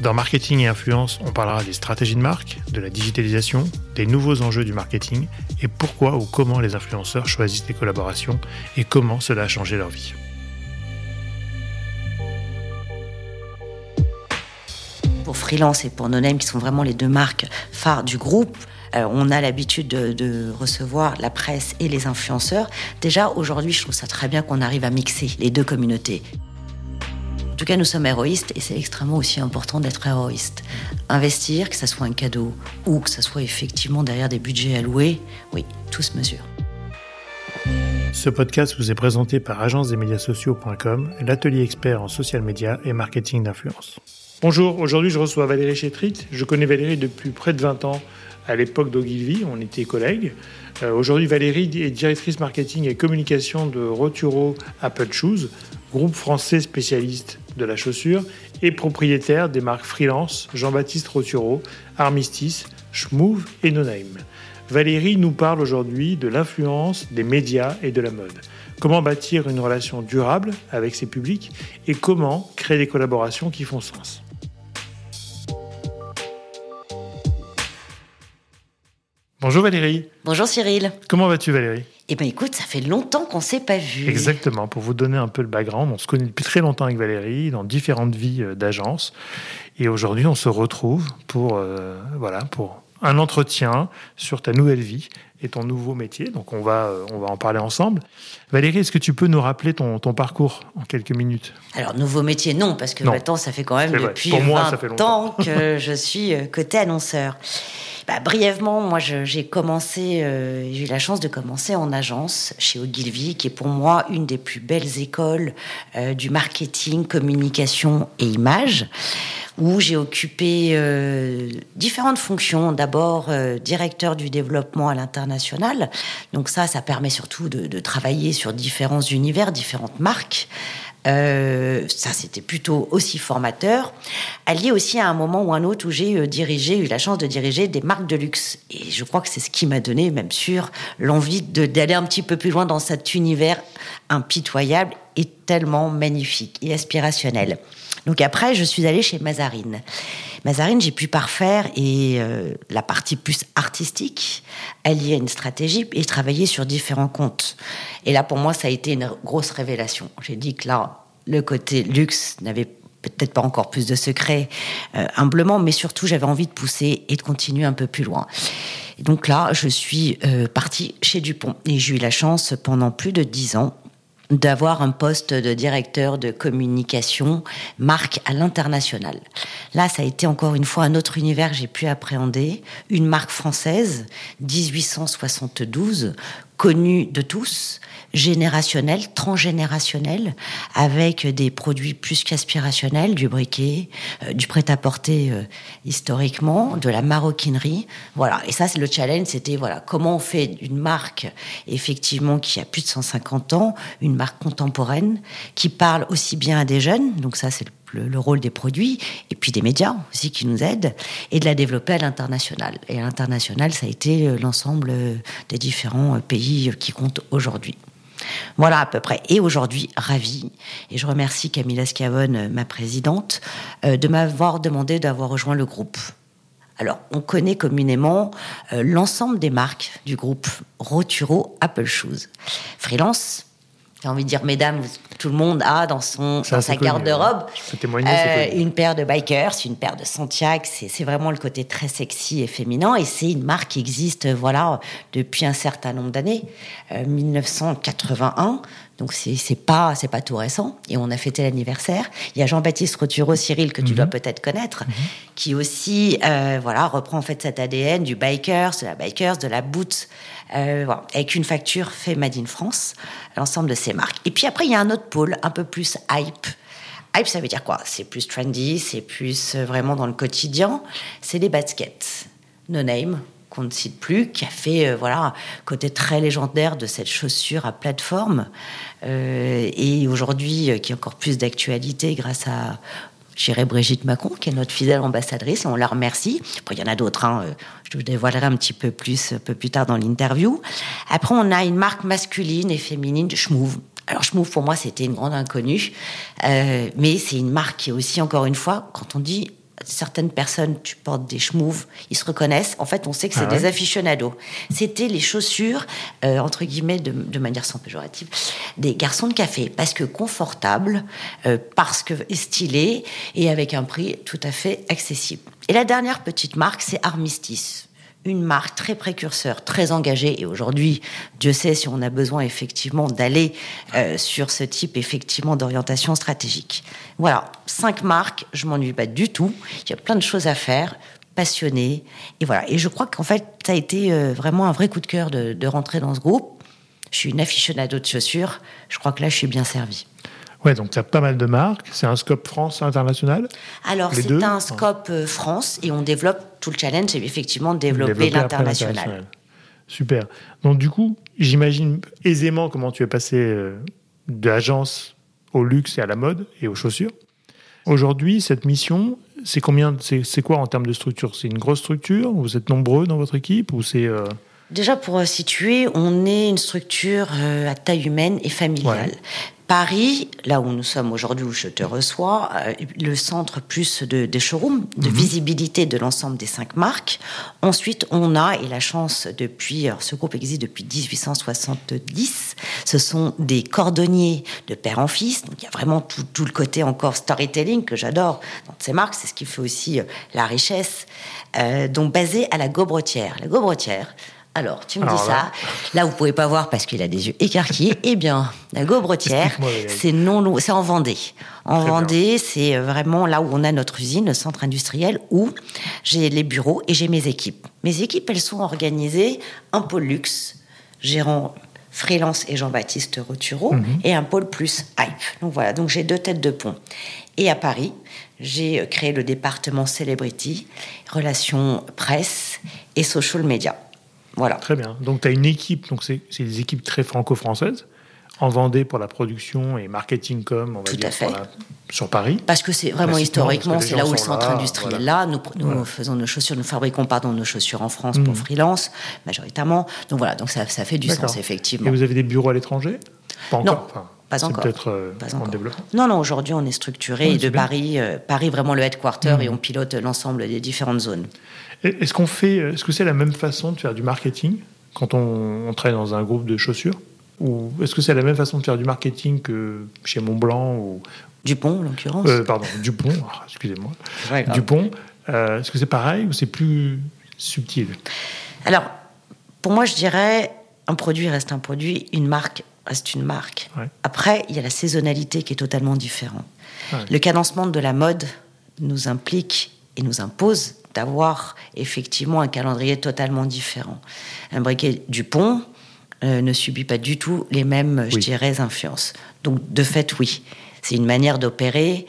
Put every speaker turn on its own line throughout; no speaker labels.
Dans Marketing et Influence, on parlera des stratégies de marque, de la digitalisation, des nouveaux enjeux du marketing et pourquoi ou comment les influenceurs choisissent les collaborations et comment cela a changé leur vie.
Pour Freelance et pour NoName, qui sont vraiment les deux marques phares du groupe, euh, on a l'habitude de, de, recevoir la presse et les influenceurs. Déjà, aujourd'hui, je trouve ça très bien qu'on arrive à mixer les deux communautés. En tout cas, nous sommes héroïstes et c'est extrêmement aussi important d'être héroïste. Investir, que ça soit un cadeau ou que ça soit effectivement derrière des budgets alloués, oui, tout se mesure.
Ce podcast vous est présenté par agence-des-médias-sociaux.com, l'atelier expert en social media et marketing d'influence. Bonjour, aujourd'hui je reçois Valérie Chétrit. Je connais Valérie depuis près de 20 ans à l'époque d'Ogilvy, on était collègues. Euh, aujourd'hui, Valérie est directrice marketing et communication de Roturo Apple Shoes, groupe français spécialiste de la chaussure et propriétaire des marques Freelance, Jean-Baptiste Roturo, Armistice, Schmouv et Noname. Valérie nous parle aujourd'hui de l'influence des médias et de la mode. Comment bâtir une relation durable avec ses publics et comment créer des collaborations qui font sens. Bonjour Valérie.
Bonjour Cyril.
Comment vas-tu Valérie?
Eh bien écoute, ça fait longtemps qu'on ne s'est pas vu.
Exactement, pour vous donner un peu le background, on se connaît depuis très longtemps avec Valérie, dans différentes vies euh, d'agence. Et aujourd'hui, on se retrouve pour, euh, voilà, pour un entretien sur ta nouvelle vie et ton nouveau métier. Donc on va, euh, on va en parler ensemble. Valérie, est-ce que tu peux nous rappeler ton, ton parcours en quelques minutes?
Alors nouveau métier, non, parce que maintenant ça fait quand même depuis moi, 20 ça fait ans que je suis côté annonceur. Bah, brièvement, moi, j'ai commencé, euh, j'ai eu la chance de commencer en agence chez Ogilvy, qui est pour moi une des plus belles écoles euh, du marketing, communication et image où j'ai occupé euh, différentes fonctions. D'abord, directeur du développement à l'international. Donc ça, ça permet surtout de, de, travailler sur différents univers, différentes marques. Euh, ça, c'était plutôt aussi formateur. Allié aussi à un moment ou un autre où j'ai euh, dirigé, eu la chance de diriger des marques de luxe. Et je crois que c'est ce qui m'a donné, même sûr, l'envie d'aller un petit peu plus loin dans cet univers impitoyable et tellement magnifique et aspirationnel. Donc après, je suis allée chez Mazarine. Mazarine, j'ai pu parfaire et euh, la partie plus artistique, alliée à une stratégie et travailler sur différents comptes. Et là, pour moi, ça a été une grosse révélation. J'ai dit que là, le côté luxe n'avait peut-être pas encore plus de secrets, euh, humblement, mais surtout, j'avais envie de pousser et de continuer un peu plus loin. Et donc là, je suis euh, partie chez Dupont et j'ai eu la chance pendant plus de dix ans d'avoir un poste de directeur de communication marque à l'international. Là, ça a été encore une fois un autre univers que j'ai pu appréhender, une marque française 1872 connue de tous, générationnel, transgénérationnel, avec des produits plus qu'aspirationnels, du briquet, euh, du prêt-à-porter euh, historiquement, de la maroquinerie. Voilà. Et ça, c'est le challenge, c'était voilà comment on fait une marque effectivement qui a plus de 150 ans, une marque contemporaine qui parle aussi bien à des jeunes. Donc ça, c'est le, le rôle des produits et puis des médias aussi qui nous aident et de la développer à l'international. Et à l'international, ça a été euh, l'ensemble des différents pays qui comptent aujourd'hui. Voilà à peu près. Et aujourd'hui, ravie, et je remercie Camilla Scavone, ma présidente, euh, de m'avoir demandé d'avoir rejoint le groupe. Alors, on connaît communément euh, l'ensemble des marques du groupe Roturo Apple Shoes. Freelance, j'ai envie de dire, mesdames, tout le monde a dans, son, dans sa garde-robe
euh,
une paire de bikers, une paire de Santiago. C'est vraiment le côté très sexy et féminin. Et c'est une marque qui existe voilà, depuis un certain nombre d'années, 1981. Donc c'est pas c'est pas tout récent et on a fêté l'anniversaire. Il y a Jean-Baptiste Roturo, Cyril que tu dois mhm. peut-être connaître, mhm. qui aussi euh, voilà reprend en fait cet ADN du bikers, de la bikers, de la boot euh, voilà, avec une facture fait Made in France, l'ensemble de ces marques. Et puis après, il y a un autre pôle, un peu plus hype. Hype, ça veut dire quoi? C'est plus trendy, c'est plus euh, vraiment dans le quotidien. C'est les baskets. No name, qu'on ne cite plus, qui a fait voilà côté très légendaire de cette chaussure à plateforme et aujourd'hui qui a encore plus d'actualité grâce à j'irai Brigitte Macron, qui est notre fidèle ambassadrice, on la remercie. Après, il y en a d'autres, hein, euh, je vous dévoilerai un petit peu plus un peu plus tard dans l'interview. Après, on a une marque masculine et féminine de Schmouv. Alors Schmouv, pour moi, c'était une grande inconnue, euh, mais c'est une marque qui est aussi, encore une fois, quand on dit certaines personnes, tu portes des schmouves, ils se reconnaissent. En fait, on sait que c'est ah des aficionados. C'était les chaussures, euh, entre guillemets, de, manière sans péjorative, des garçons de café. Parce que confortable, euh, parce que stylé et avec un prix tout à fait accessible. Et la dernière petite marque, c'est Armistice une marque très précurseur, très engagée. Et aujourd'hui, Dieu sait si on a besoin effectivement d'aller euh, sur ce type effectivement d'orientation stratégique. Voilà, cinq marques, je m'ennuie pas du tout. Il y a plein de choses à faire, passionné. Et voilà. Et je crois qu'en fait, ça a été euh, vraiment un vrai coup de cœur de, de rentrer dans ce groupe. Je suis une aficionado de chaussures. Je crois que là, je suis bien servie.
Ouais, donc tu as pas mal de marques. C'est un scope France international?
Alors, c'est un scope euh, France et on développe tout le challenge, c'est effectivement de développer l'international.
Super. Donc, du coup, j'imagine aisément comment tu es passé euh, de l'agence au luxe et à la mode et aux chaussures. Aujourd'hui, cette mission, c'est combien C'est quoi en termes de structure? C'est une grosse structure? Vous êtes nombreux dans votre équipe ou c'est euh,
Déjà, pour situer, on est une structure à taille humaine et familiale. Paris, là où nous sommes aujourd'hui, où je te reçois, euh, le centre plus de, des showrooms, de mhm. visibilité de l'ensemble des cinq marques. Ensuite, on a, et la chance depuis, ce groupe existe depuis 1870, ce sont des cordonniers de père en fils. Donc il y a vraiment tout, tout le côté encore storytelling que j'adore dans ces marques. C'est ce qui fait aussi euh, la richesse. Euh, donc basé à la Gobrotière. La Gobrotière, alors, tu me dis ça. Là, vous pouvez pas voir parce qu'il a des yeux écarquillés. eh bien, la Gobrotière, c'est non, c'est en Vendée. En Vendée, c'est euh, vraiment là où on a notre usine, le centre industriel, où j'ai les bureaux et j'ai mes équipes. Mes équipes, elles sont organisées un pôle luxe, gérant freelance et Jean-Baptiste Rotureau, mhm. et un pôle plus hype. Donc voilà, donc j'ai deux têtes de pont. Et à Paris, j'ai euh, créé le département celebrity, relations presse et social media. Voilà.
Très bien. Donc, tu as une équipe, donc c'est des équipes très franco-françaises, en Vendée pour la production et marketing com, on va
Tout
dire,
à fait.
sur Paris.
Parce que c'est vraiment historiquement, c'est là où le centre industriel là. Nous, nous faisons nos chaussures, nous fabriquons pardon nos chaussures en France pour mmh. freelance majoritairement. Donc voilà, donc ça, ça fait du sens effectivement.
Et vous avez des bureaux à l'étranger?
Pas encore. Non. Pas encore.
Peut-être euh, en développement.
Non, non. Aujourd'hui, on est structuré de Paris, euh, Paris vraiment le headquarter mmh. et on pilote l'ensemble des différentes zones.
Est-ce qu'on fait, est-ce que c'est la même façon de faire du marketing quand on, travaille dans un groupe de chaussures Ou est-ce que c'est la même façon de faire du marketing que chez Montblanc ou
Dupont, en l'occurrence
euh, Pardon, Dupont, ah, excusez-moi. Dupont, euh, est-ce que c'est pareil ou c'est plus subtil?
Alors, pour moi, je dirais, un produit reste un produit, une marque reste une marque. Après, il y a la saisonnalité qui est totalement différente. Le cadencement de la mode nous implique et nous impose d'avoir effectivement un calendrier totalement différent. Un briquet Dupont euh, ne subit pas du tout les mêmes, je dirais, influences. Donc, de fait, oui. C'est une manière d'opérer.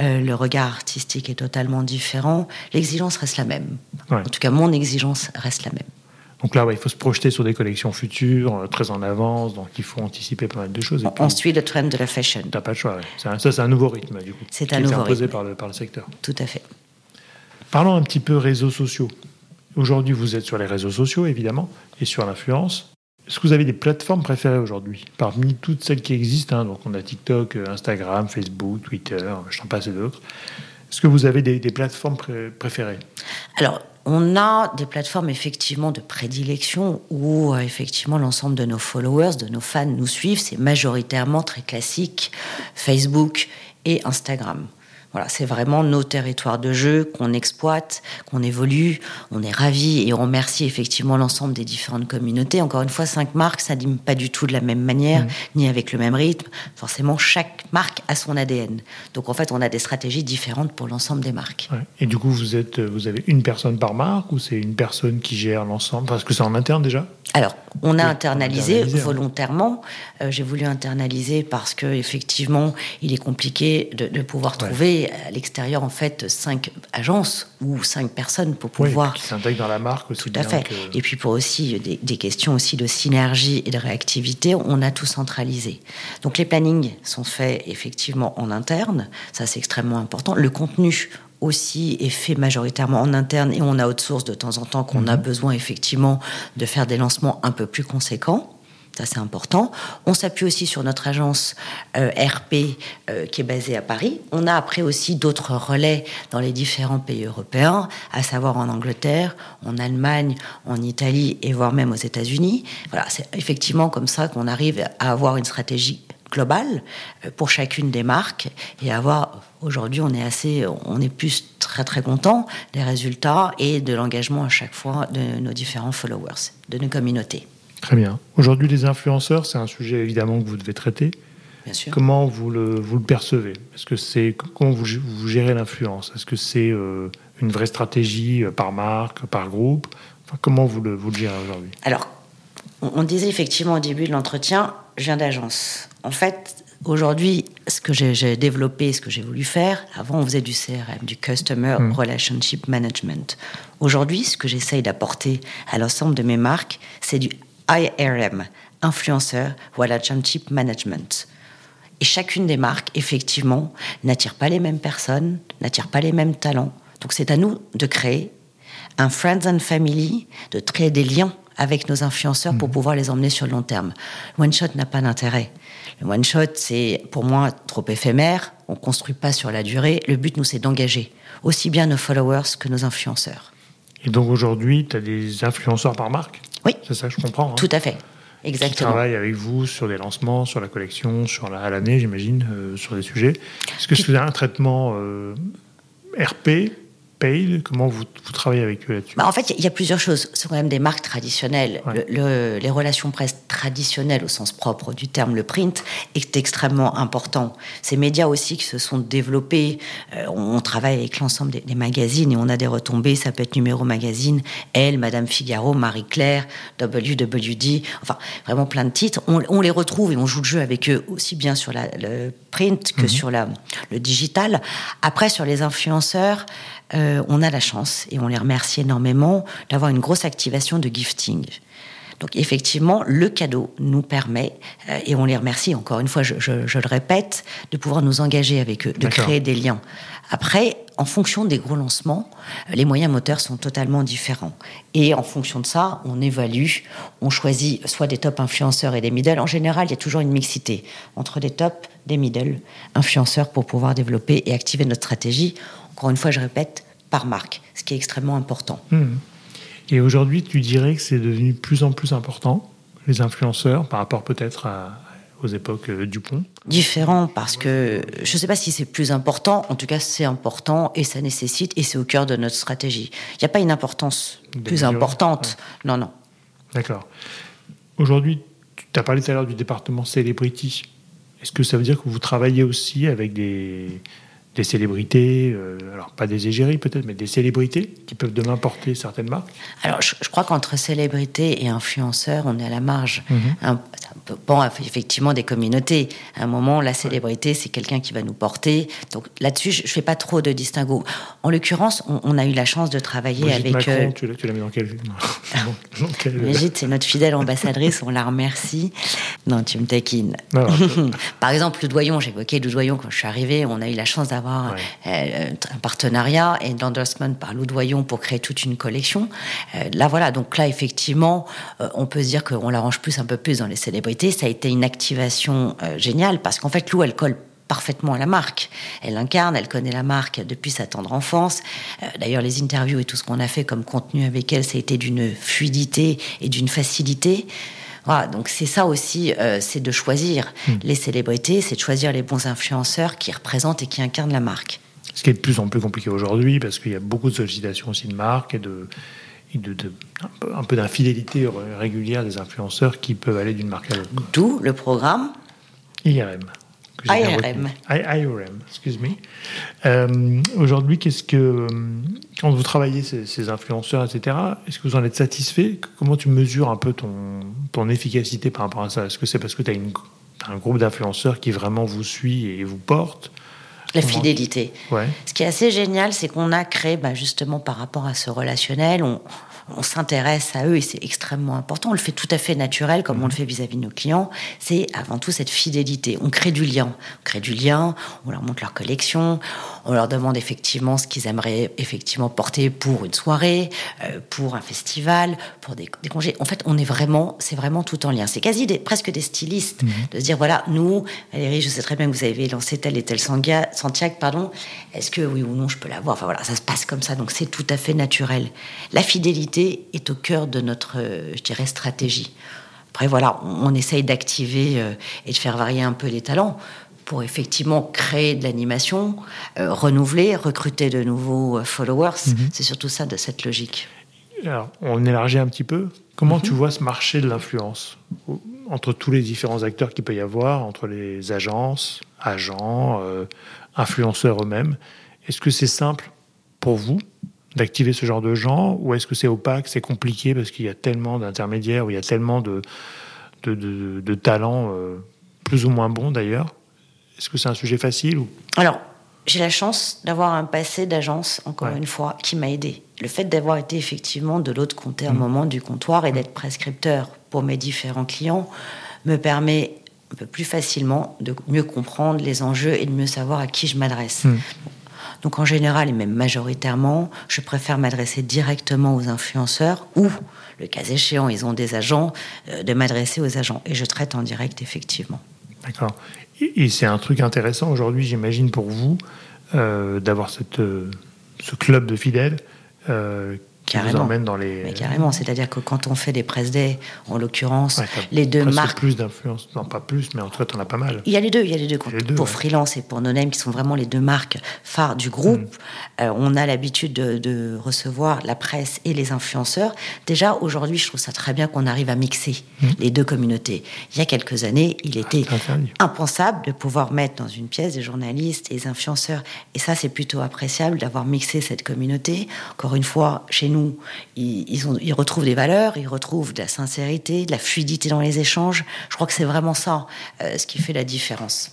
Euh, le regard artistique est totalement différent. L'exigence reste la même. En tout cas, mon exigence reste la même.
Donc là, il faut se projeter sur des collections futures, euh, très en avance, donc il faut anticiper pas mal de choses.
on suit le trend de la fashion.
T'as pas le choix, ça c'est un nouveau rythme du coup.
C'est un nouveau
imposé Par, le, par le secteur.
Tout à fait.
Parlons un petit peu réseaux sociaux. Aujourd'hui, vous êtes sur les réseaux sociaux, évidemment, et sur l'influence. Est-ce que vous avez des plateformes préférées aujourd'hui Parmi toutes celles qui existent, hein, donc on a TikTok, Instagram, Facebook, Twitter, je t'en passe et d'autres. Est-ce que vous avez des, plateformes préférées?
Alors, on a des plateformes effectivement de prédilection où euh, effectivement l'ensemble de nos followers, de nos fans nous suivent. C'est majoritairement très classique Facebook et Instagram. Voilà, c'est vraiment nos territoires de jeu qu'on exploite, qu'on évolue. On est ravis et on remercie effectivement l'ensemble des différentes communautés. Encore une fois, cinq marques, ça n'anime pas du tout de la même manière, mmh. ni avec le même rythme. Forcément, chaque marque a son ADN. Donc en fait, on a des stratégies différentes pour l'ensemble des marques.
Et du coup, vous, êtes, vous avez une personne par marque ou c'est une personne qui gère l'ensemble? Parce que c'est en interne déjà?
Alors, on a internalisé volontairement. Euh, j'ai voulu internaliser parce que effectivement, il est compliqué de, pouvoir trouver à l'extérieur en fait cinq agences ou cinq personnes pour pouvoir
qui s'intègrent dans la marque aussi.
Tout à fait. Et puis pour aussi des, des, questions aussi de synergie et de réactivité, on a tout centralisé. Donc les plannings sont faits effectivement en interne. Ça c'est extrêmement important. Le contenu aussi est fait majoritairement en interne et on a outsource de temps en temps qu'on a mhm. besoin effectivement de faire des lancements un peu plus conséquents. Ça, c'est important. On s'appuie aussi sur notre agence euh, RP euh, qui est basée à Paris. On a après aussi d'autres relais dans les différents pays européens, à savoir en Angleterre, en Allemagne, en Italie et voire même aux États-Unis. Voilà, c'est effectivement comme ça qu'on arrive à avoir une stratégie globale euh, pour chacune des marques et avoir Aujourd'hui, on est assez, on est plus très très content des résultats et de l'engagement à chaque fois de nos différents followers, de nos communautés.
Très bien. Aujourd'hui, les influenceurs, c'est un sujet évidemment que vous devez traiter.
Bien sûr.
Comment vous le, vous le percevez? Est-ce que c'est comment vous, vous gérez l'influence? Est-ce que c'est euh, une vraie stratégie euh, par marque, par groupe? Enfin, Comment vous le, vous le gérez aujourd'hui?
Alors, on disait effectivement au début de l'entretien, je viens d'agence. En fait, Aujourd'hui, ce que j'ai développé, ce que j'ai voulu faire, avant on faisait du CRM, du Customer mm. Relationship Management. Aujourd'hui, ce que j'essaye d'apporter à l'ensemble de mes marques, c'est du IRM, Influenceur Relationship Management. Et chacune des marques, effectivement, n'attire pas les mêmes personnes, n'attire pas les mêmes talents. Donc c'est à nous de créer un Friends and Family, de créer des liens avec nos influenceurs pour mm. pouvoir les emmener sur le long terme. One Shot n'a pas d'intérêt. Le one shot, c'est pour moi trop éphémère. On construit pas sur la durée. Le but, nous, c'est d'engager aussi bien nos followers que nos influenceurs.
Et donc aujourd'hui, tu as des influenceurs par marque?
Oui.
C'est ça que je comprends. Hein.
Tout à fait. Exactement. Qui
travaillent avec vous sur des lancements, sur la collection, sur la, à l'année, j'imagine, euh, sur des sujets. Est-ce que c'est un traitement euh, RP Comment vous, travaillez avec eux là-dessus
bah, En fait, il y a plusieurs choses. Ce sont quand même des marques traditionnelles. les relations presse traditionnelles au sens propre du terme, le print, est extrêmement important. Ces médias aussi qui se sont développés, euh, on, travaille avec l'ensemble des, magazines et on a des retombées. Ça peut être Numéro Magazine, Elle, Madame Figaro, Marie-Claire, WWD, enfin vraiment plein de titres. On, les retrouve et on joue le jeu avec eux aussi bien sur la, le print que mhm. sur la, le digital. Après, sur les influenceurs, euh, on a la chance, et on les remercie énormément, d'avoir une grosse activation de gifting. Donc effectivement, le cadeau nous permet, euh, et on les remercie encore une fois, je, le répète, de pouvoir nous engager avec eux, de créer des liens. Après, en fonction des gros lancements, euh, les moyens moteurs sont totalement différents. Et en fonction de ça, on évalue, on choisit soit des top influenceurs et des middle. En général, il y a toujours une mixité entre des top, des middle influenceurs pour pouvoir développer et activer notre stratégie encore une fois, je répète, par marque, ce qui est extrêmement important.
Hmm. Et aujourd'hui, tu dirais que c'est devenu plus en plus important, les influenceurs, par rapport peut-être aux époques euh, Dupont?
Différent parce que je ne sais pas si c'est plus important, en tout cas c'est important et ça nécessite et c'est au cœur de notre stratégie. Il n'y a pas une importance plus importante. Non, non.
D'accord. Aujourd'hui, tu as parlé tout à l'heure du département Celebrity. Est-ce que ça veut dire que vous travaillez aussi avec des, des célébrités, euh, alors pas des égéries peut-être, mais des célébrités qui peuvent demain porter certaines marques
Alors je, crois qu'entre célébrités et influenceurs, on est à la marge. Mm un, effectivement des communautés. À un moment, la célébrité, c'est quelqu'un qui va nous porter. Donc là-dessus, je ne fais pas trop de distinguo. En l'occurrence, on, a eu la chance de travailler avec...
Macron, euh, tu l'as mis dans quel...
Brigitte, c'est notre fidèle ambassadrice, on la remercie. Non, tu me taquines. Par exemple, le Doyon, j'évoquais le Doyon quand je suis arrivée, on a eu la chance d'avoir avoir euh, un partenariat et d'endorsement par Loudoyon pour créer toute une collection. Euh, là, voilà, donc là, effectivement, euh, on peut se dire qu'on l'arrange plus, un peu plus dans les célébrités. Ça a été une activation géniale parce qu'en fait, Lou, elle colle parfaitement à la marque. Elle incarne, elle connaît la marque depuis sa tendre enfance. D'ailleurs, les interviews et tout ce qu'on a fait comme contenu avec elle, ça a été d'une fluidité et d'une facilité. Voilà, donc c'est ça aussi, euh, c'est de choisir hmm. les célébrités, c'est de choisir les bons influenceurs qui représentent et qui incarnent la marque.
Ce qui est de plus en plus compliqué aujourd'hui parce qu'il y a beaucoup de sollicitations aussi de marques et de, de, un peu d'infidélité régulière des influenceurs qui peuvent aller d'une marque à l'autre.
D'où le programme
IRM.
IRM.
IRM, excuse me. Euh, aujourd'hui, qu'est-ce que quand vous travaillez ces, influenceurs, etc. Est-ce que vous en êtes satisfait? Comment tu mesures un peu ton, ton efficacité par rapport à ça? Est-ce que c'est parce que tu as, un groupe d'influenceurs qui vraiment vous suit et vous porte?
La fidélité. Ouais. Ce qui est assez génial, c'est qu'on a créé, bah, justement par rapport à ce relationnel, on, on s'intéresse à eux et c'est extrêmement important. On le fait tout à fait naturel, comme on le fait vis-à-vis de nos clients. C'est avant tout cette fidélité. On crée du lien. On crée du lien, on leur montre leur collection, on leur demande effectivement ce qu'ils aimeraient effectivement porter pour une soirée, euh, pour un festival, pour des, congés. En fait, on est vraiment, c'est vraiment tout en lien. C'est quasi des, presque des stylistes mhm. de se dire voilà, nous, Valérie, je sais très bien que vous avez lancé tel et tel Santiago, pardon. Est-ce que oui ou non je peux l'avoir? Enfin voilà, ça se passe comme ça. Donc c'est tout à fait naturel. La fidélité est au cœur de notre, euh, je dirais, stratégie. Après, voilà, on, essaye d'activer euh, et de faire varier un peu les talents pour effectivement créer de l'animation, euh, renouveler, recruter de nouveaux followers. Mhm. C'est surtout ça de cette logique.
Alors, on élargit un petit peu. Comment mhm. tu vois ce marché de l'influence entre tous les différents acteurs qu'il peut y avoir, entre les agences, agents, euh, influenceurs eux-mêmes? Est-ce que c'est simple pour vous d'activer ce genre de gens ou est-ce que c'est opaque, c'est compliqué parce qu'il y a tellement d'intermédiaires, ou il y a tellement de, de, talents plus ou moins bons d'ailleurs est-ce que c'est un sujet facile ou...
Alors, j'ai la chance d'avoir un passé d'agence, encore une fois, qui m'a aidé. Le fait d'avoir été effectivement de l'autre côté un mmh. moment du comptoir et mmh. d'être prescripteur pour mes différents clients me permet un peu plus facilement de mieux comprendre les enjeux et de mieux savoir à qui je m'adresse. Mmh. Donc en général et même majoritairement, je préfère m'adresser directement aux influenceurs ou, le cas échéant, ils ont des agents, euh, de m'adresser aux agents. Et je traite en direct effectivement.
D'accord. Et c'est un truc intéressant aujourd'hui, j'imagine, pour vous, euh, d'avoir euh, ce club de fidèles carrément. dans les.
Mais carrément, c'est-à-dire que quand on fait des press day, en l'occurrence, les deux marques.
plus d'influence, non pas plus, mais en tout cas, en as pas mal.
Il y a les deux, il y a les deux. pour freelance et pour no qui sont vraiment les deux marques phares du groupe, mm. euh, on a l'habitude de, recevoir la presse et les influenceurs. Déjà, aujourd'hui, je trouve ça très bien qu'on arrive à mixer mm. les deux communautés. Il y a quelques années, il était impensable de pouvoir mettre dans une pièce des journalistes et des influenceurs. Et ça, c'est plutôt appréciable d'avoir mixé cette communauté. Encore une fois, chez nous, ils, retrouvent des valeurs, ils retrouvent de la sincérité, de la fluidité dans les échanges. Je crois que c'est vraiment ça euh, ce qui fait la différence.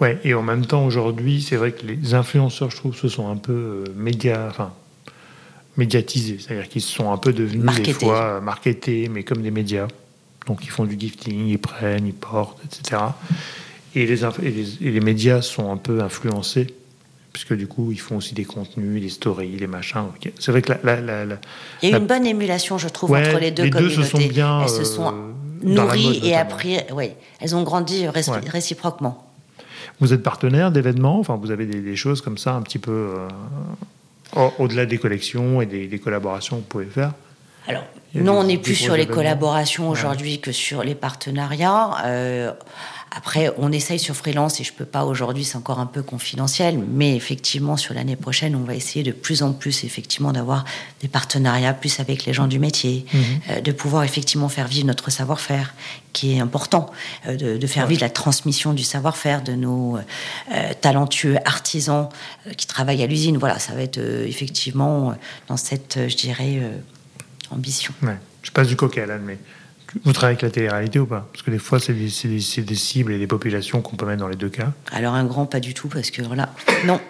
Ouais, et en même temps, aujourd'hui, c'est vrai que les influenceurs, je trouve, se sont un peu euh, enfin, médiatisés. C'est-à-dire qu'ils sont un peu devenus des fois euh, marketés, mais comme des médias. Donc ils font du gifting, ils prennent, ils portent, etc. Et les, et les médias sont un peu influencés puisque du coup, ils font aussi des contenus, des stories, des machins. C'est vrai que la,
Il y a eu une bonne émulation, je trouve, entre les deux communautés. se sont bien, elles se sont euh, nourries et après, oui, elles ont grandi réciproquement.
Vous êtes partenaire d'événements, enfin, vous avez des, choses comme ça, un petit peu euh, au-delà des collections et des, collaborations que vous pouvez faire?
Alors, non, on n'est plus sur les collaborations aujourd'hui que sur les partenariats. Euh, après, on essaye sur freelance et je peux pas aujourd'hui, c'est encore un peu confidentiel, mais effectivement sur l'année prochaine, on va essayer de plus en plus effectivement d'avoir des partenariats plus avec les gens du métier, mhm. euh, de pouvoir effectivement faire vivre notre savoir-faire, qui est important, euh, de, faire vivre la transmission du savoir-faire de nos euh, talentueux artisans qui travaillent à l'usine. Voilà, ça va être effectivement dans cette, je dirais, ambition.
Je passe du coq à l'âne, mais vous travaillez avec la télé-réalité ou pas? Parce que des fois, c'est des, des, cibles et des populations qu'on peut mettre dans les deux cas.
Alors, un grand, pas du tout, parce que voilà. Non,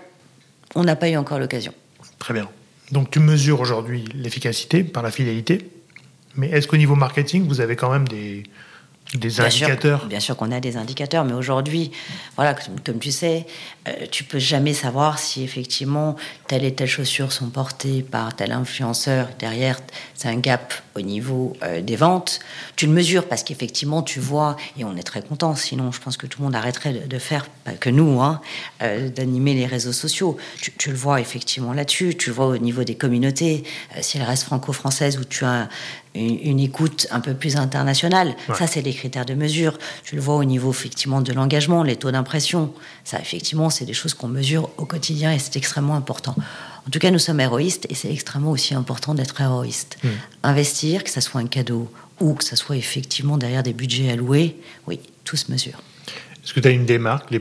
on n'a pas eu encore l'occasion.
Très bien. Donc, tu mesures aujourd'hui l'efficacité par la fidélité. Mais est-ce qu'au niveau marketing, vous avez quand même des, des indicateurs?
Bien sûr qu'on a des indicateurs, mais aujourd'hui, voilà, comme, tu sais, euh, tu peux jamais savoir si effectivement telle et telle chaussure sont portées par tel influenceur. Derrière, c'est un gap au niveau euh, des ventes. Tu le mesures parce qu'effectivement, tu vois, et on est très content. Sinon, je pense que tout le monde arrêterait de, faire, pas que nous, hein, euh, d'animer les réseaux sociaux. Tu, le vois effectivement là-dessus. Tu le vois au niveau des communautés. si elles restent franco-françaises où tu as une, écoute un peu plus internationale. Ça, c'est des critères de mesure. Tu le vois au niveau effectivement de l'engagement, les taux d'impression. Ça, effectivement, c'est des choses qu'on mesure au quotidien et c'est extrêmement important. En tout cas, nous sommes héroïstes et c'est extrêmement aussi important d'être héroïste. Hmm. Investir, que ça soit un cadeau ou que ça soit effectivement derrière des budgets alloués, oui, tout se mesure.
Est-ce que tu as une démarque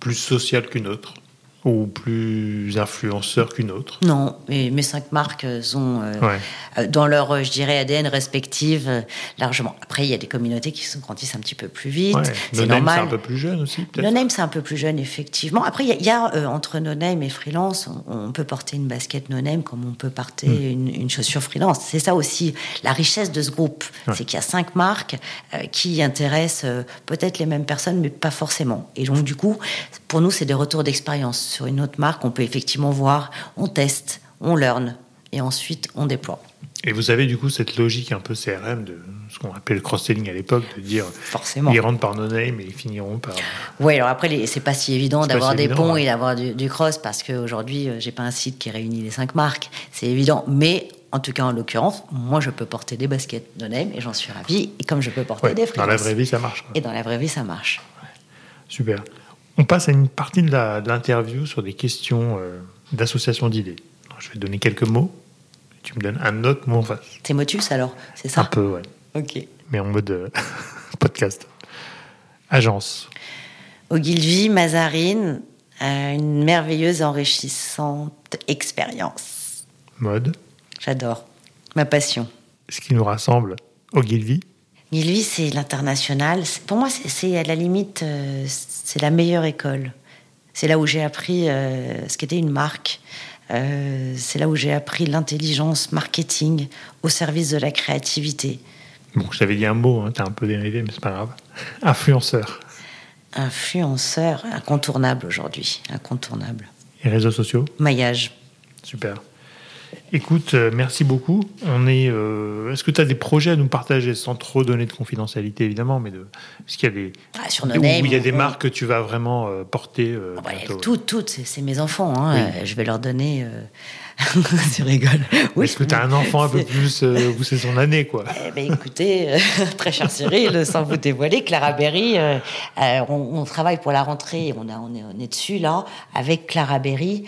plus sociale qu'une autre? Ou plus influenceur qu'une autre
Non, mais mes cinq marques sont euh, euh, dans leur, euh, je dirais, ADN respective largement. Après, il y a des communautés qui se grandissent un petit peu plus vite.
C'est normal. c'est un peu plus jeune aussi,
peut-être. No Name, c'est un peu plus jeune, effectivement. Après, il y a, entre No Name et freelance, on, peut porter une basket No Name comme on peut porter hmm. une, chaussure freelance. C'est ça aussi la richesse de ce groupe. C'est qu'il y a cinq marques qui intéressent peut-être les mêmes personnes, mais pas forcément. Et donc, du coup, pour nous, c'est des retours d'expérience sur une autre marque, on peut effectivement voir, on teste, on learn, et ensuite on déploie.
Et vous avez du coup cette logique un peu CRM de ce qu'on appelait le cross-selling à l'époque, de dire
forcément
ils rentrent par no name et ils finiront par.
Oui, alors après c'est pas si évident d'avoir des ponts et d'avoir du, cross parce qu'aujourd'hui euh, j'ai pas un site qui réunit les cinq marques, c'est évident, mais en tout cas, en l'occurrence, moi, je peux porter des baskets no name et j'en suis ravi. Et comme je peux porter des freelances.
Dans la vraie vie, ça marche.
Et dans la vraie vie, ça marche.
Super. On passe à une partie de l'interview sur des questions euh, d'association d'idées. Je vais donner quelques mots. Tu me donnes un autre mot en face.
C'est Motus alors, c'est ça?
Un peu, ouais.
Ok.
Mais en mode euh, podcast. Agence.
Ogilvy, Mazarine, euh, une merveilleuse, enrichissante expérience.
Mode.
J'adore. Ma passion.
Ce qui nous rassemble, Ogilvy.
Ogilvy, c'est l'international. Pour moi, c'est à la limite c'est la meilleure école. C'est là où j'ai appris euh, ce qu'était une marque. Euh, c'est là où j'ai appris l'intelligence marketing au service de la créativité.
Bon, je t'avais dit un mot, hein, t'as un peu dérivé, mais c'est pas grave. Influenceur.
Influenceur, incontournable aujourd'hui, incontournable.
Et réseaux sociaux?
Maillage.
Super. Écoute, euh, merci beaucoup. On est. Euh, est-ce que tu as des projets à nous partager sans trop donner de confidentialité évidemment, mais de est-ce qu'il y a des
ah, sur il
y a des marques que tu vas vraiment euh, porter
ah, bah, Toutes, toutes, c'est mes enfants. Hein. Je vais leur donner tu rigoles.
Oui. Est-ce que tu as un enfant un peu plus euh, c'est son année, quoi
eh ben, Écoutez, euh, très cher Cyril, sans vous dévoiler, Clara Berry, euh, euh, on, travaille pour la rentrée, on, a, on, est, on est dessus là, avec Clara Berry,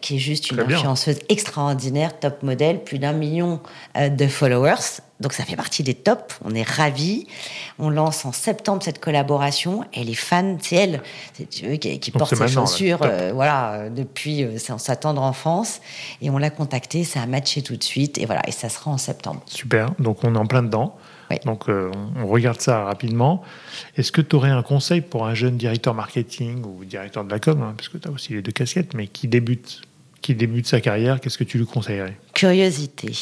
qui est juste une influenceuse extraordinaire, top modèle, plus d'un million de followers. Donc ça fait partie des tops, on est ravis. On lance en septembre cette collaboration. Et les fans, c'est elle. Qui, qui porte ses chaussures euh, voilà, depuis euh, sa tendre enfance. Et on l'a contacté, ça a matché tout de suite. Et voilà, et ça sera en septembre.
Super, donc on est en plein dedans. Donc euh, on regarde ça rapidement. Est-ce que tu aurais un conseil pour un jeune directeur marketing ou directeur de la com, hein, parce que tu as aussi les deux casquettes, mais qui débute, qui débute sa carrière, qu'est-ce que tu lui conseillerais?
Curiosité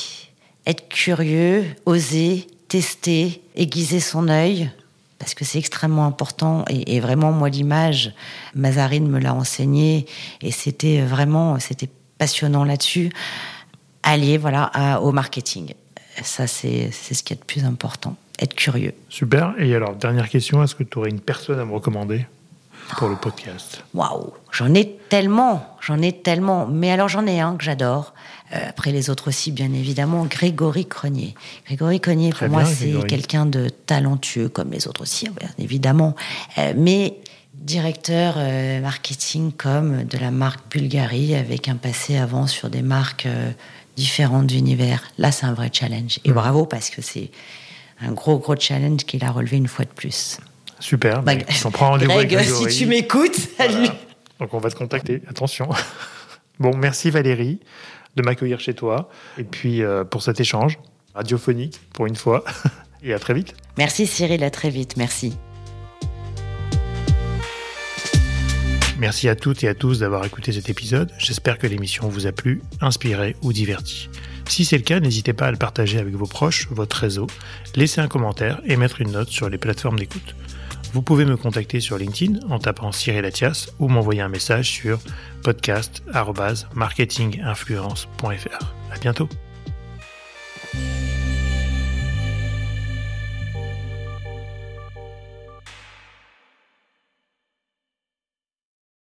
être curieux, oser, tester, aiguiser son œil, parce que c'est extrêmement important. Et, vraiment, moi, l'image, Mazarine me l'a enseigné, et c'était vraiment, c'était passionnant là-dessus. Allier, voilà, au marketing. Ça, c'est ce qui est le plus important. Être curieux.
Super. Et alors, dernière question, est-ce que tu aurais une personne à me recommander pour le podcast?
Waouh J'en ai tellement, j'en ai tellement. Mais alors, j'en ai un que j'adore. Euh, après les autres aussi, bien évidemment, Grégory Cronier. Grégory Cronier, pour moi, c'est quelqu'un de talentueux, comme les autres aussi, bien évidemment. Euh, mais directeur euh, marketing comme de la marque Bulgarie, avec un passé avant sur des marques différentes d'univers. Là, c'est un vrai challenge. Et bravo, parce que c'est un gros, gros challenge qu'il a relevé une fois de plus.
Super. Bah, on prend rendez-vous avec
Si tu m'écoutes, salut.
Donc on va te contacter. Attention. Bon, merci Valérie de m'accueillir chez toi et puis euh, pour cet échange radiophonique pour une fois. et à très vite.
Merci Cyril, à très vite. Merci.
Merci à toutes et à tous d'avoir écouté cet épisode. J'espère que l'émission vous a plu, inspiré ou diverti. Si c'est le cas, n'hésitez pas à le partager avec vos proches, votre réseau, laisser un commentaire et mettre une note sur les plateformes d'écoute. Vous pouvez me contacter sur LinkedIn en tapant Cyril Atias ou m'envoyer un message sur podcast.marketinginfluence.fr. À bientôt.